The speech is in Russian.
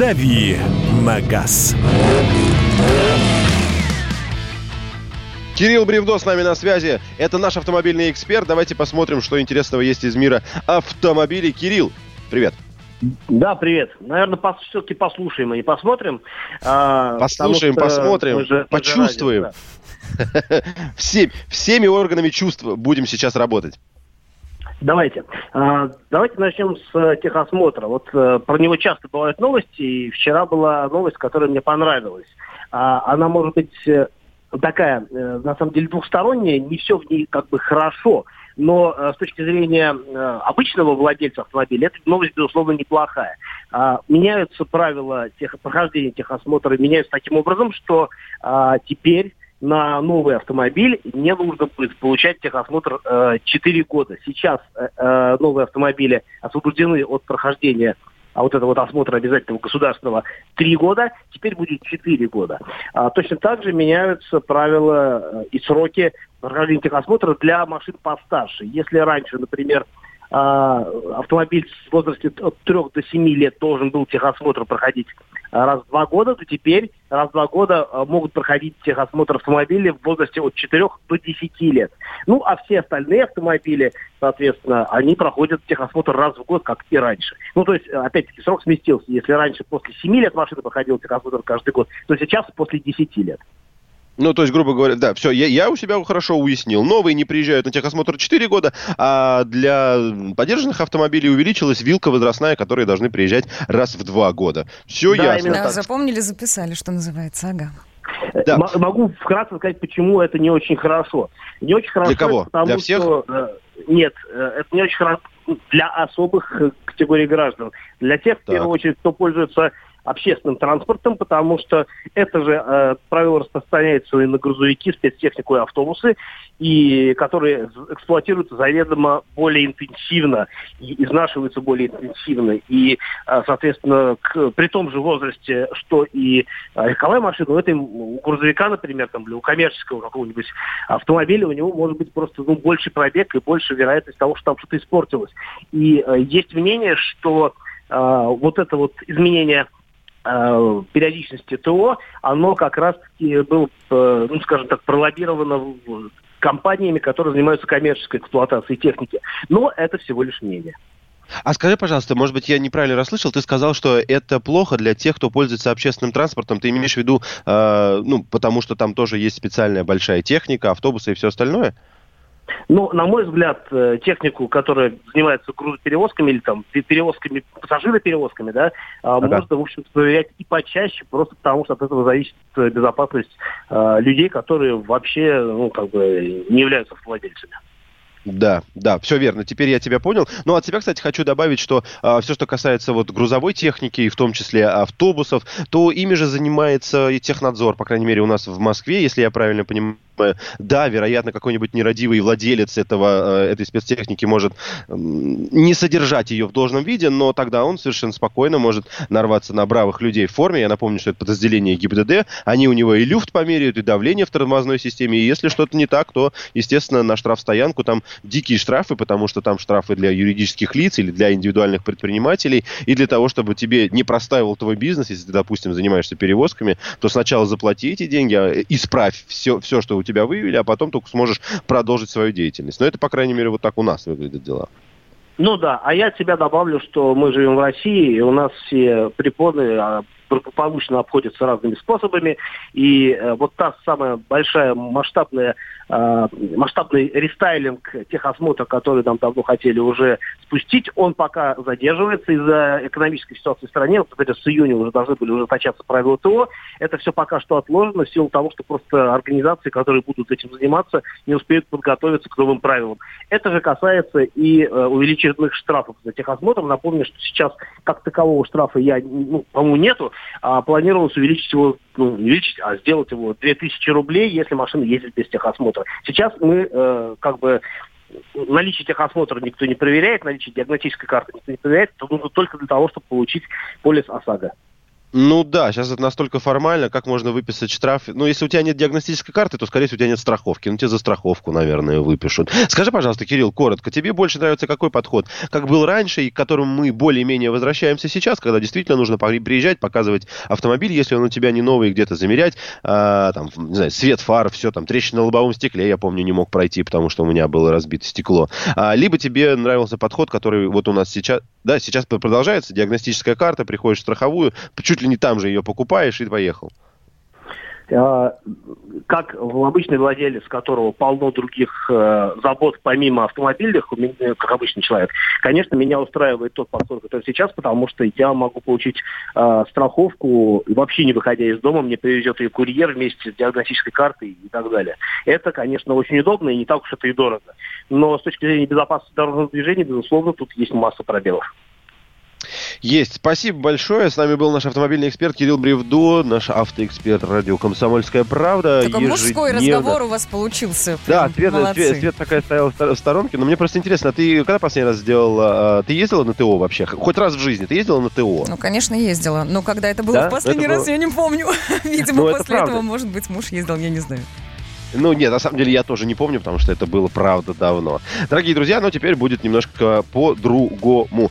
«Дави на газ». Кирилл Бревдо с нами на связи. Это наш автомобильный эксперт. Давайте посмотрим, что интересного есть из мира автомобилей. Кирилл, привет. Да, привет. Наверное, пос, все-таки послушаем и посмотрим. А, послушаем, посмотрим, же, почувствуем. Радио, да. Всем, всеми органами чувств будем сейчас работать. Давайте. А, давайте начнем с э, техосмотра. Вот э, про него часто бывают новости, и вчера была новость, которая мне понравилась. А, она может быть э, такая, на самом деле, двухсторонняя, не все в ней как бы хорошо, но с точки зрения обычного владельца автомобиля, эта новость, безусловно, неплохая. А, меняются правила прохождения техосмотра, меняются таким образом, что теперь на новый автомобиль не нужно будет получать техосмотр э, 4 года. Сейчас э, э, новые автомобили освобождены от прохождения а вот это вот осмотра обязательного государственного 3 года, теперь будет 4 года. А, точно так же меняются правила э, и сроки прохождения техосмотра для машин постарше. Если раньше, например, автомобиль в возрасте от 3 до 7 лет должен был техосмотр проходить раз в два года, то теперь раз в два года а, могут проходить техосмотр автомобилей в возрасте от 4 до 10 лет. Ну, а все остальные автомобили, соответственно, они проходят техосмотр раз в год, как и раньше. Ну, то есть, опять-таки, срок сместился. Если раньше после 7 лет машина проходила техосмотр каждый год, то сейчас после 10 лет. Ну, то есть, грубо говоря, да, все, я, я у себя хорошо уяснил. Новые не приезжают на техосмотр 4 года, а для подержанных автомобилей увеличилась вилка возрастная, которые должны приезжать раз в 2 года. Все да, ясно. Да, запомнили, записали, что называется, ага. Да. Могу вкратце сказать, почему это не очень хорошо. Не очень хорошо, для кого? потому для всех? что... Э, нет, э, это не очень хорошо для особых э, категорий граждан. Для тех, в первую очередь, кто пользуется общественным транспортом, потому что это же э, правило распространяется и на грузовики, спецтехнику и автобусы, и которые эксплуатируются заведомо более интенсивно и изнашиваются более интенсивно. И, э, соответственно, к, при том же возрасте, что и э, легковая машина, у, этой, у грузовика, например, там, или у коммерческого какого-нибудь автомобиля, у него может быть просто ну, больше пробег и больше вероятность того, что там что-то испортилось. И э, есть мнение, что э, вот это вот изменение Э, периодичности ТО, оно как раз-таки было, э, ну, скажем так, пролоббировано компаниями, которые занимаются коммерческой эксплуатацией техники. Но это всего лишь мнение. А скажи, пожалуйста, может быть, я неправильно расслышал, ты сказал, что это плохо для тех, кто пользуется общественным транспортом. Ты имеешь в виду, э, ну, потому что там тоже есть специальная большая техника, автобусы и все остальное? Ну, на мой взгляд, э, технику, которая занимается грузоперевозками или там перевозками, пассажироперевозками, да, а, ага. можно, в общем-то, проверять и почаще, просто потому что от этого зависит э, безопасность э, людей, которые вообще, ну, как бы не являются владельцами. Да, да, все верно. Теперь я тебя понял. Ну, от себя, кстати, хочу добавить, что э, а, все, что касается вот грузовой техники, и в том числе автобусов, то ими же занимается и технадзор, по крайней мере, у нас в Москве, если я правильно понимаю да, вероятно, какой-нибудь нерадивый владелец этого, э, этой спецтехники может не содержать ее в должном виде, но тогда он совершенно спокойно может нарваться на бравых людей в форме. Я напомню, что это подразделение ГИБДД. Они у него и люфт померяют, и давление в тормозной системе. И если что-то не так, то, естественно, на штрафстоянку там дикие штрафы, потому что там штрафы для юридических лиц или для индивидуальных предпринимателей. И для того, чтобы тебе не простаивал твой бизнес, если ты, допустим, занимаешься перевозками, то сначала заплати эти деньги, а, исправь все, все что у тебя тебя вывели, а потом только сможешь продолжить свою деятельность. Но это, по крайней мере, вот так у нас выглядят дела. Ну да, а я от себя добавлю, что мы живем в России, и у нас все препоны а, благополучно обходятся разными способами. И э, вот та самая большая масштабная э, масштабный рестайлинг техосмотра, который нам давно хотели уже спустить, он пока задерживается из-за экономической ситуации в стране. Вот, кстати, с июня уже должны были уже начаться правила ТО. Это все пока что отложено в силу того, что просто организации, которые будут этим заниматься, не успеют подготовиться к новым правилам. Это же касается и э, увеличенных штрафов за техосмотр. Напомню, что сейчас как такового штрафа я, ну, по-моему, нету а планировалось увеличить его, ну, увеличить, а сделать его 2000 рублей, если машина ездит без техосмотра. Сейчас мы э, как бы наличие техосмотра никто не проверяет, наличие диагностической карты никто не проверяет, только для того, чтобы получить полис ОСАГО. Ну да, сейчас это настолько формально, как можно выписать штраф. Ну, если у тебя нет диагностической карты, то, скорее всего, у тебя нет страховки. Ну, тебе за страховку, наверное, выпишут. Скажи, пожалуйста, Кирилл, коротко, тебе больше нравится какой подход? Как был раньше и к которому мы более-менее возвращаемся сейчас, когда действительно нужно приезжать, показывать автомобиль, если он у тебя не новый, где-то замерять, а, там, не знаю, свет фар, все, там, трещина на лобовом стекле, я помню, не мог пройти, потому что у меня было разбито стекло. А, либо тебе нравился подход, который вот у нас сейчас, да, сейчас продолжается, диагностическая карта, приходишь в страховую, чуть чуть ли не там же ее покупаешь и поехал. А, как обычный владелец, которого полно других э, забот помимо автомобильных, как обычный человек, конечно, меня устраивает тот подход, который сейчас, потому что я могу получить э, страховку, вообще не выходя из дома, мне привезет ее курьер вместе с диагностической картой и так далее. Это, конечно, очень удобно и не так уж это и дорого. Но с точки зрения безопасности дорожного движения, безусловно, тут есть масса пробелов. Есть. Спасибо большое. С нами был наш автомобильный эксперт Кирилл Бревдо, наш автоэксперт радио «Комсомольская правда». Такой Ежедневно... мужской разговор у вас получился. Прям да, Свет, Свет, Свет такая стояла в сторонке. Но мне просто интересно, а ты когда последний раз сделала... Ты ездила на ТО вообще? Хоть раз в жизни ты ездила на ТО? Ну, конечно, ездила. Но когда это было да? в последний это раз, было... я не помню. Видимо, ну, после этого, может быть, муж ездил, я не знаю. Ну, нет, на самом деле я тоже не помню, потому что это было правда давно. Дорогие друзья, но теперь будет немножко по-другому.